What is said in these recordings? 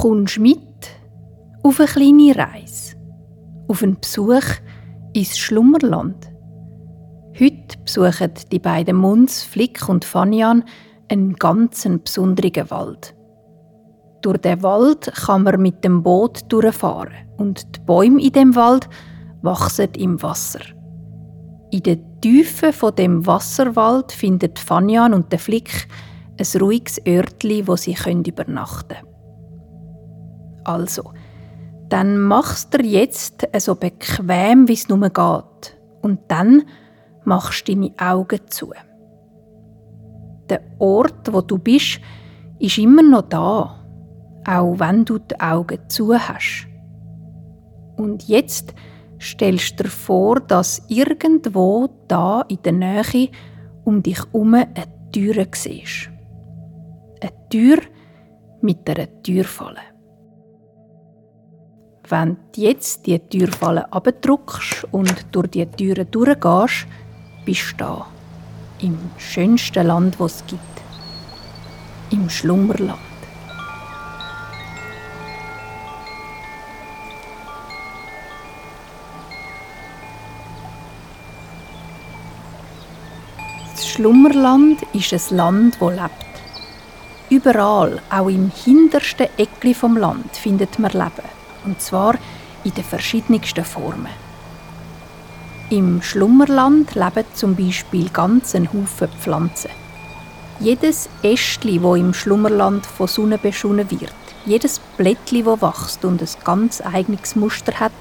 kommst mit auf eine kleine Reise, auf einen Besuch ins Schlummerland. Heute besuchen die beiden Munds, Flick und Fanyan, einen ganz besonderen Wald. Durch den Wald kann man mit dem Boot durchfahren und die Bäume in dem Wald wachsen im Wasser. In den Tiefen von dem Wasserwald findet Fanyan und der Flick ein ruhiges Örtli, wo sie übernachten können. Also, dann machst du jetzt so bequem, wie es nur geht. Und dann machst du deine Augen zu. Der Ort, wo du bist, ist immer noch da, auch wenn du die Augen zu hast. Und jetzt stellst du dir vor, dass irgendwo da in der Nähe um dich herum eine Tür siehst. Eine Tür mit einer Türfalle. Wenn du jetzt die Türfalle abdruckst und durch die Türen durchgehst, bist du da. Im schönsten Land, das es gibt. Im Schlummerland. Das Schlummerland ist ein Land, das lebt. Überall, auch im hintersten Eckli vom Land, findet man Leben. Und zwar in den verschiedensten Formen. Im Schlummerland leben zum Beispiel ganze Haufen Pflanzen. Jedes Ästli, wo im Schlummerland von Sonne beschonnen wird, jedes Blättli, wo wächst und ein ganz eigenes Muster hat,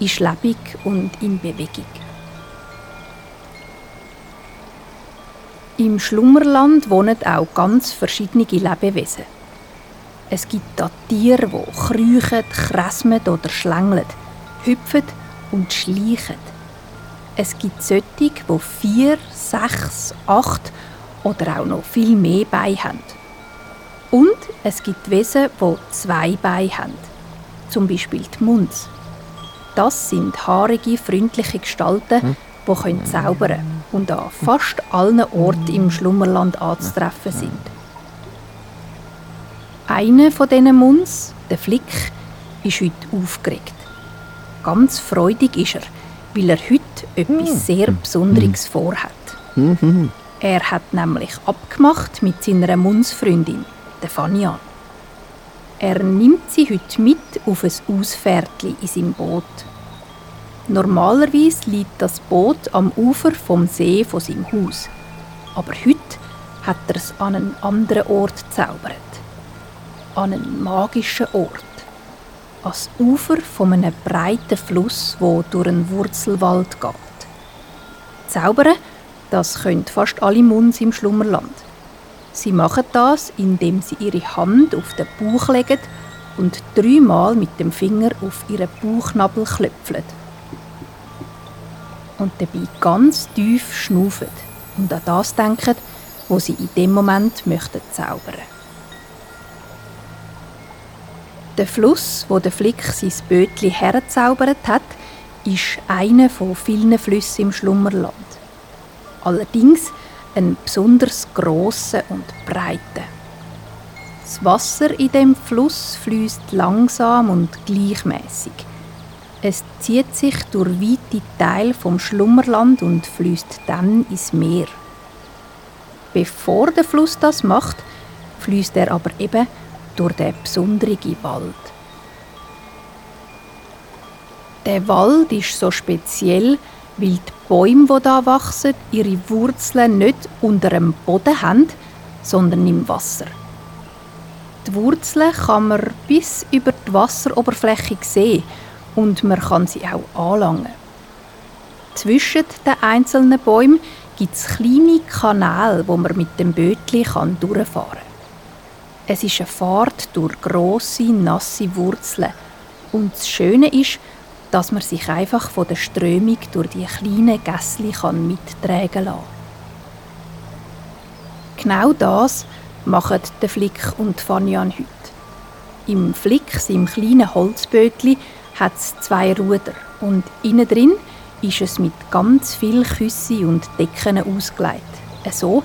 ist lebendig und in Bewegung. Im Schlummerland wohnen auch ganz verschiedene Lebewesen. Es gibt da Tiere, die kriechen, kräsmen oder schlängeln, hüpfen und schleichen. Es gibt solche, die vier, sechs, acht oder auch noch viel mehr Beine haben. Und es gibt Wesen, die zwei Beine haben. Zum Beispiel die Munds. Das sind haarige, freundliche Gestalten, hm? die können zaubern und an fast allen Orten im Schlummerland anzutreffen sind. Einer von diesen Munds, der Flick, ist heute aufgeregt. Ganz freudig ist er, weil er heute etwas hm. sehr Besonderes hm. vorhat. Hm, er hat nämlich abgemacht mit seiner Mundsfreundin, der Fanian. Er nimmt sie heute mit auf ein Ausfährtli in seinem Boot. Normalerweise liegt das Boot am Ufer vom See von seinem Haus. Aber heute hat er es an einen anderen Ort gezaubert an einen magischen Ort. Ans Ufer von einem breiten Fluss, wo durch einen Wurzelwald geht. Zaubern, das können fast alle Munds im Schlummerland. Sie machen das, indem sie ihre Hand auf den Bauch legen und dreimal mit dem Finger auf ihren Bauchnabel klöpfeln. Und dabei ganz tief schnaufen und an das denken, wo sie in dem Moment möchten zaubern. Der Fluss, wo der Flick sein Bötli herzaubert hat, ist einer von vielen Flüssen im Schlummerland. Allerdings ein besonders grosser und breiter. Das Wasser in dem Fluss fließt langsam und gleichmäßig. Es zieht sich durch weite Teile vom Schlummerland und fließt dann ins Meer. Bevor der Fluss das macht, fließt er aber eben durch den besonderen Wald. Der Wald ist so speziell, weil die Bäume, die hier wachsen, ihre Wurzeln nicht unter dem Boden haben, sondern im Wasser. Die Wurzeln kann man bis über die Wasseroberfläche sehen und man kann sie auch anlangen. Zwischen den einzelnen Bäumen gibt es kleine Kanäle, wo man mit dem Bötli durchfahren kann. Es ist eine Fahrt durch grosse, nasse Wurzeln. Und das Schöne ist, dass man sich einfach von der Strömung durch die kleinen Gässli mittragen kann. Genau das machen der Flick und Fanyan heute. Im Flick, seinem kleinen Holzbötli, hat es zwei Ruder und innen drin ist es mit ganz viel Küsse und Decken ausgelegt. So,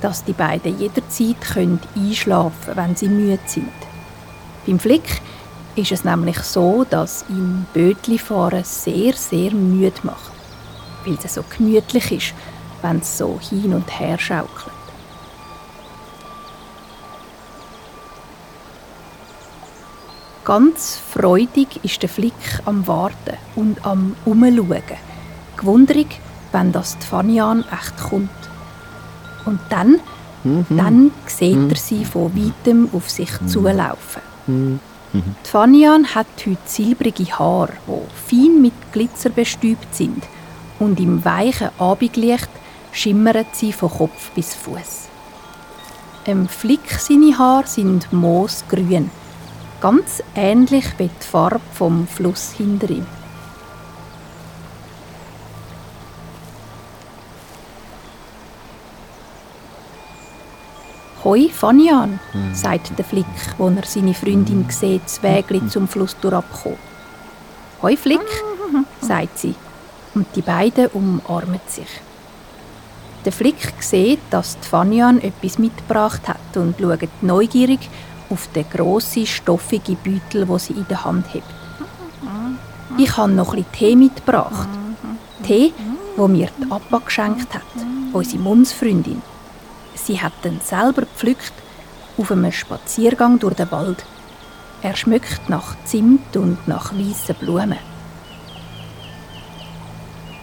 dass die beiden jederzeit können einschlafen können, wenn sie müde sind. Beim Flick ist es nämlich so, dass ihm Bötlifahren sehr, sehr müde macht, weil es so gemütlich ist, wenn es so hin und her schaukelt. Ganz freudig ist der Flick am Warten und am Umschauen. Gewunderig, wenn das die Fanian echt kommt. Und dann, mhm. dann sieht mhm. er sie von weitem auf sich mhm. zulaufen. Mhm. Die Fanian hat heute silbrige Haare, die fein mit Glitzer bestäubt sind. Und im weichen Abendlicht schimmern sie von Kopf bis Fuß. Im Flick seine Haare sind moosgrün ganz ähnlich wie die Farbe vom Fluss hinter ihm. «Hoi, Fanian», mhm. sagt der Flick, wo er seine Freundin mhm. sieht, das Wägli zum Fluss durchabkommen. «Hoi, Flick», sagt sie, und die beiden umarmen sich. Der Flick sieht, dass die Fanian etwas mitgebracht hat und schaut neugierig, auf den grossen, stoffigen Beutel, wo sie in der Hand hat. Ich habe noch etwas Tee mitgebracht. Tee, wo mir die Appa geschenkt hat, unsere Mundsfreundin. Sie hat ihn selber gepflückt auf einem Spaziergang durch den Wald. Er schmeckt nach Zimt und nach weißen Blumen.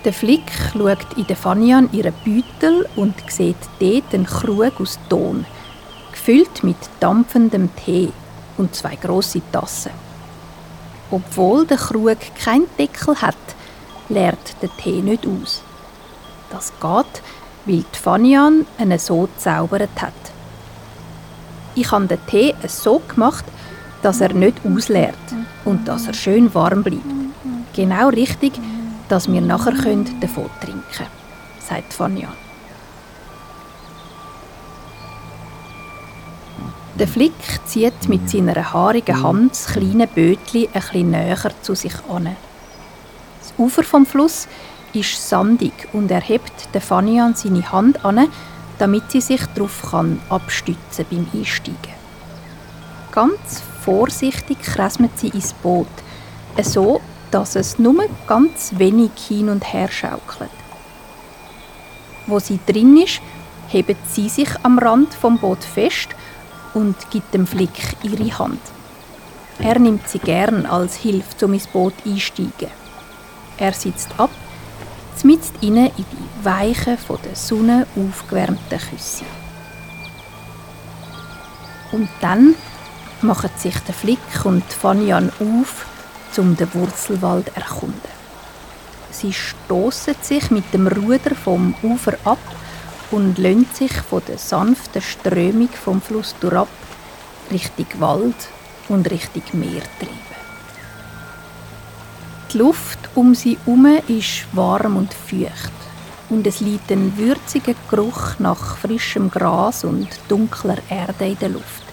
Der Flick schaut in der Fanian ihren Beutel und sieht dort einen Krug aus Ton – gefüllt mit dampfendem Tee und zwei große Tassen. Obwohl der Krug keinen Deckel hat, leert der Tee nicht aus. Das geht, weil die Fanian ihn so gezaubert hat. Ich habe den Tee so gemacht, dass er nicht ausleert und dass er schön warm bleibt. Genau richtig, dass wir nachher davon trinken können, sagt Fanian. Der Flick zieht mit seiner haarigen Hand das kleine Bötli ein bisschen näher zu sich an. Das Ufer vom Fluss ist sandig und er hebt der Fanny an seine Hand an, damit sie sich darauf kann abstützen beim Einsteigen. Ganz vorsichtig kresmet sie ins Boot, so dass es nur ganz wenig hin und her schaukelt. Wo sie drin ist, hebt sie sich am Rand vom Boot fest und gibt dem Flick ihre Hand. Er nimmt sie gern als Hilfe, um ins Boot einsteigen. Er sitzt ab, mitten in die weichen, von der Sonne aufgewärmten Küsse. Und dann machen sich der Flick und Fanyan auf, um den Wurzelwald zu erkunden. Sie stoßen sich mit dem Ruder vom Ufer ab und lönt sich von der sanften Strömung vom Fluss durchab Richtung Wald und Richtung Meer treiben. Die Luft um sie herum ist warm und feucht und es liegt ein würziger Geruch nach frischem Gras und dunkler Erde in der Luft.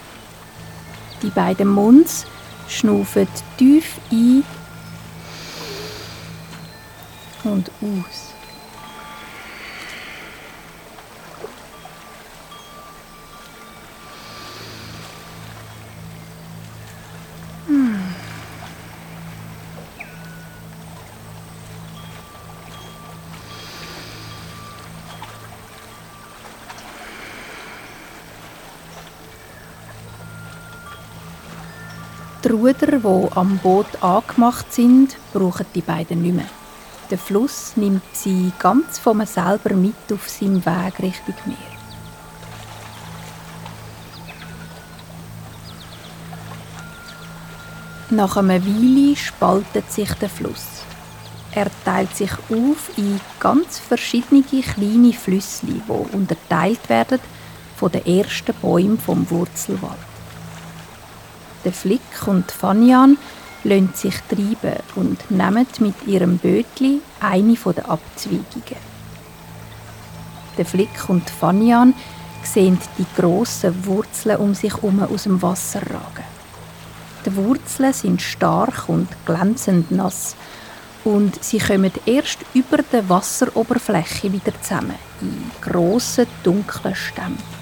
Die beiden Munds schnaufen tief ein und aus. Ruder, die am Boot angemacht sind, brauchen die beiden nicht mehr. Der Fluss nimmt sie ganz von selber mit auf seinem Weg Richtung Meer. Nach einer Weile spaltet sich der Fluss. Er teilt sich auf in ganz verschiedene kleine Flüsse, die unterteilt werden von den ersten Bäumen vom Wurzelwald der Flick und Fanian lassen sich treiben und nehmen mit ihrem Bötli eine der Abzweigungen. Der Flick und Fanian sehen die grossen Wurzeln um sich herum aus dem Wasser ragen. Die Wurzeln sind stark und glänzend nass und sie kommen erst über der Wasseroberfläche wieder zusammen in grossen dunklen Stämmen.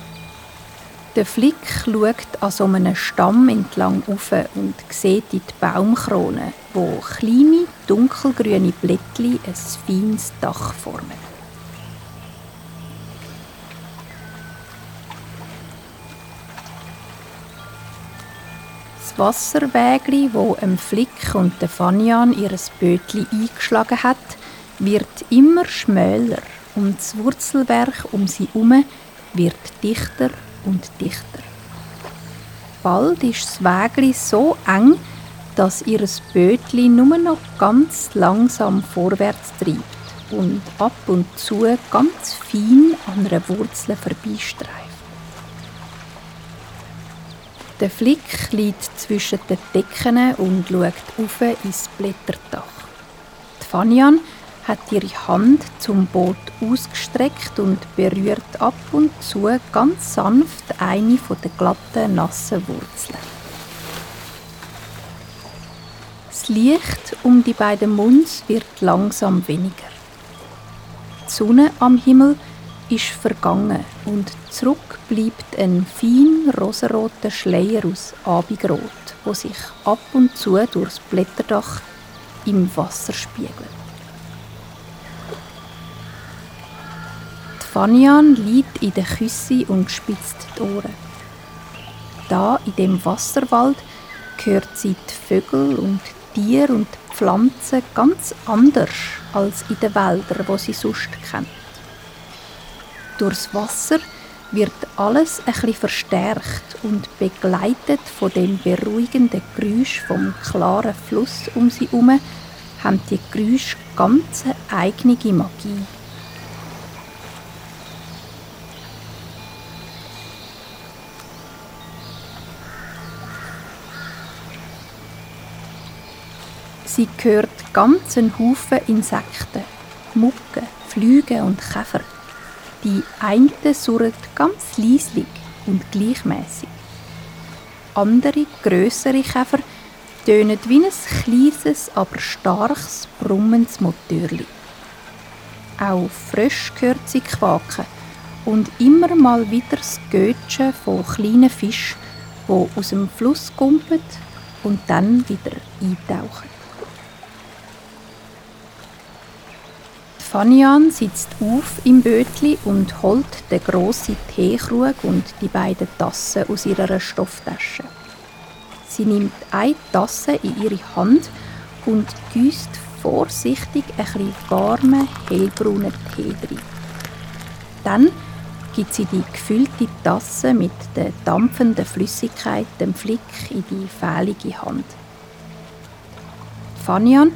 Der Flick schaut an so einem Stamm entlang auf und sieht in die Baumkrone, wo kleine, dunkelgrüne Blättchen ein feines Dach formen. Das Wasserwägli, wo em Flick und der Fanian ihres Bötli eingeschlagen hat, wird immer schmäler und das Wurzelwerk um sie herum wird dichter und dichter. Bald ist das Wägli so eng, dass ihr Bötli nur noch ganz langsam vorwärts treibt und ab und zu ganz fein an einer Wurzel vorbeistreift. Der Flick liegt zwischen den Decken und schaut auf ins Blätterdach. Die Fanian hat ihre Hand zum Boot ausgestreckt und berührt ab und zu ganz sanft eine von den glatten, nassen Wurzeln. Das Licht um die beiden Munds wird langsam weniger. Die Sonne am Himmel ist vergangen und zurück bleibt ein fein rosaroter Schleier aus Abigrot, wo sich ab und zu durchs Blätterdach im Wasser spiegelt. Fanian liegt in der Küsse und spitzt die Ohren. Da, in dem Wasserwald, hört sie die Vögel und Tiere und Pflanzen ganz anders als in den Wäldern, wo sie sonst kennt. Durchs Wasser wird alles bisschen verstärkt und begleitet von dem beruhigenden Geräusch vom klaren Fluss um sie herum, haben die Geräusche ganz eigene Magie. Sie gehört ganzen Haufen Insekten, Mucken, Flüge und Käfer. Die einen surren ganz leislich und gleichmäßig. Andere, größere Käfer tönen wie ein kleines, aber starkes, brummendes Motörli. Auch frisch gehört sie quaken und immer mal wieder das Götschen von kleinen Fischen, die aus dem Fluss kumpeln und dann wieder eintauchen. Fanian sitzt auf im Bötli und holt den grossen Teekrug und die beiden Tassen aus ihrer Stofftasche. Sie nimmt eine Tasse in ihre Hand und gießt vorsichtig ein bisschen warmen, hellbraunen Tee rein. Dann gibt sie die gefüllte Tasse mit der dampfenden Flüssigkeit dem Flick in die fehlige Hand. Fanian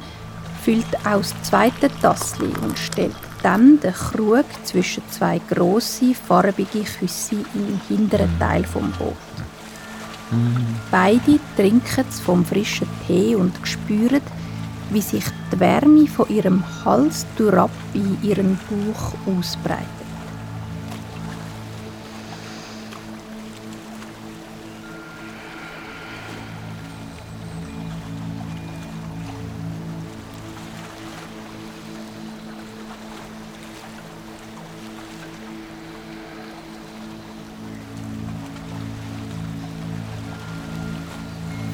füllt aus zweite Tassli und stellt dann den Krug zwischen zwei grosse farbige Küsse im hinteren Teil vom Boot. Beide trinken vom frischen Tee und spüren, wie sich die Wärme von ihrem Hals durchab in ihren Bauch ausbreitet.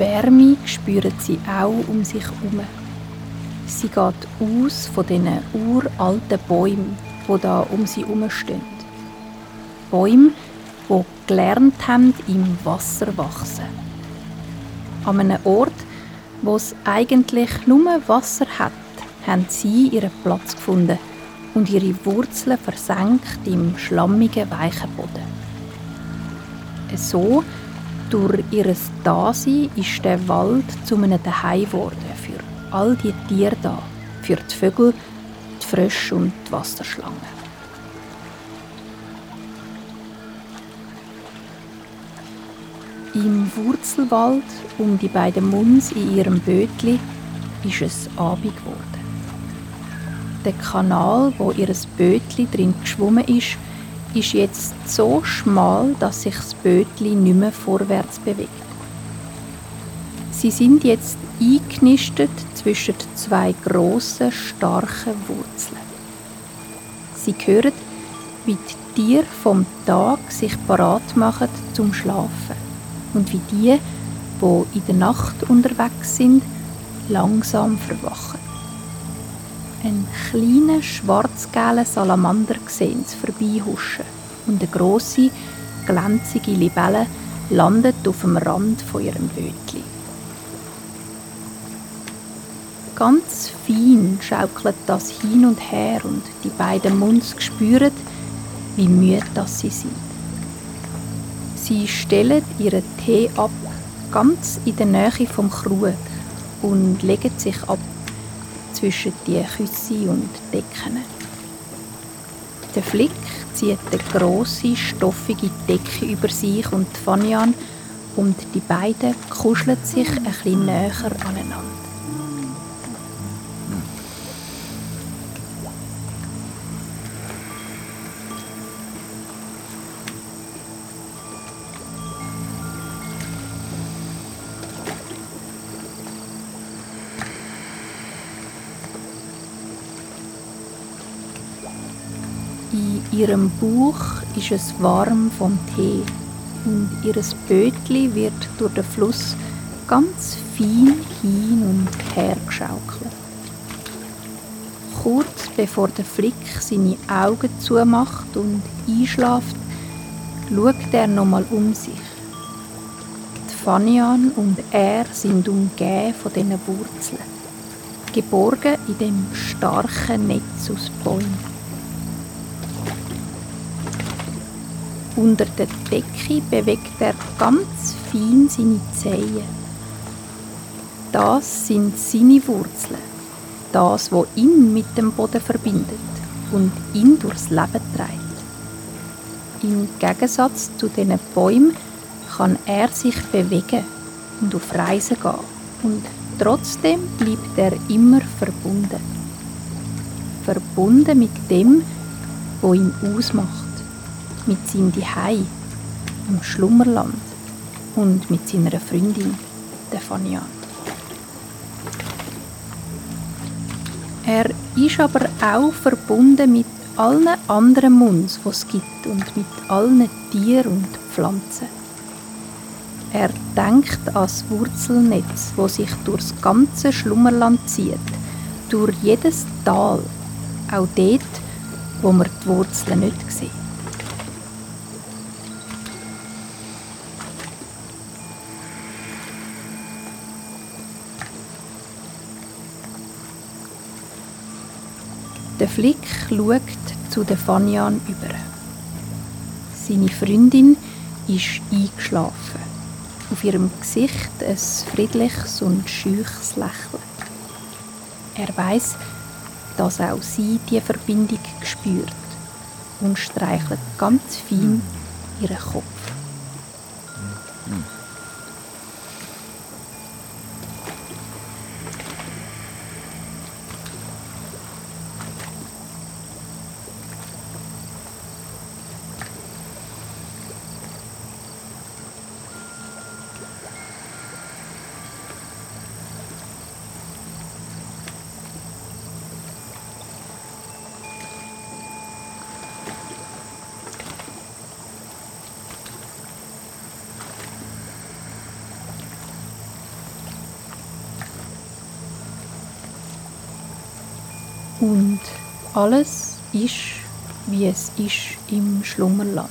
Wärme spüren sie auch um sich herum. Sie geht aus von diesen uralten Bäumen, die da um sie herum stehen. Bäume, die gelernt haben, im Wasser wachsen. An einem Ort, wo es eigentlich nur Wasser hat, haben sie ihren Platz gefunden und ihre Wurzeln versenkt im schlammigen, weichen Boden. So durch ihr Dasein ist der Wald zu einem Zuhause geworden für all die Tiere da, für die Vögel, die Frösche und die Wasserschlangen. Im Wurzelwald um die beiden Muns in ihrem Bötli ist es Abend geworden. Der Kanal, wo ihr Bötli drin geschwommen ist, ist jetzt so schmal, dass sich das Bötli nicht mehr vorwärts bewegt. Sie sind jetzt eingenistet zwischen zwei grossen, starken Wurzeln. Sie hören, wie die Tiere vom Tag sich parat machen zum Schlafen und wie die, wo in der Nacht unterwegs sind, langsam verwachen. Ein kleiner schwarzgelber Salamander sehen sie vorbeihuschen und eine grosse, glänzige Libelle landet auf dem Rand von ihrem Bötli. Ganz fein schaukelt das hin und her und die beiden Munds spüren, wie müde das sie sind. Sie stellen ihren Tee ab, ganz in der Nähe vom Krug und legen sich ab zwischen die Küsse und Decken. Der Flick zieht eine grosse, stoffige Decke über sich und Fanyan und die beiden kuscheln sich ein bisschen näher aneinander. Ihrem Bauch ist es warm vom Tee und ihr Bötli wird durch den Fluss ganz fein hin und her geschaukelt. Kurz bevor der Flick seine Augen zumacht und einschlaft, schaut er nochmal um sich. Die Fanian und er sind umgeben von diesen Wurzeln, geborgen in dem starken Netz aus Bäumen. Unter der Decke bewegt er ganz fein seine Zehen. Das sind seine Wurzeln, das, was ihn mit dem Boden verbindet und ihn durchs Leben trägt. Im Gegensatz zu diesen Bäumen kann er sich bewegen und auf Reisen gehen und trotzdem bleibt er immer verbunden. Verbunden mit dem, was ihn ausmacht mit seinem Dihei im Schlummerland und mit seiner Freundin, der Fania. Er ist aber auch verbunden mit allen anderen Munds, die es gibt und mit allen Tieren und Pflanzen. Er denkt an das Wurzelnetz, wo sich durchs ganze Schlummerland zieht, durch jedes Tal, auch dort, wo man die Wurzeln nicht sieht. Flick schaut zu der Fanyan über. Seine Freundin ist eingeschlafen. Auf ihrem Gesicht ein friedliches und scheuches Lächeln. Er weiß, dass auch sie die Verbindung spürt und streichelt ganz fein ihren Kopf. Und alles ist, wie es ist im Schlummerland.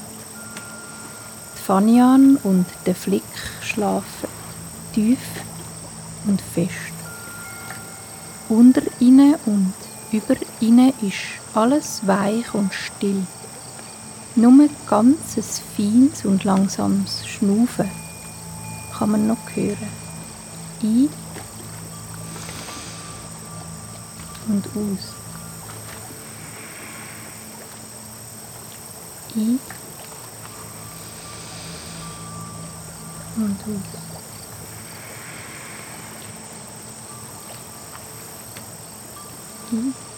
Die Fanian und der Flick schlafen tief und fest. Unter ihnen und über ihnen ist alles weich und still. Nur ein feines und langsames Schnaufen kann man noch hören. Ein und aus. I und aus. I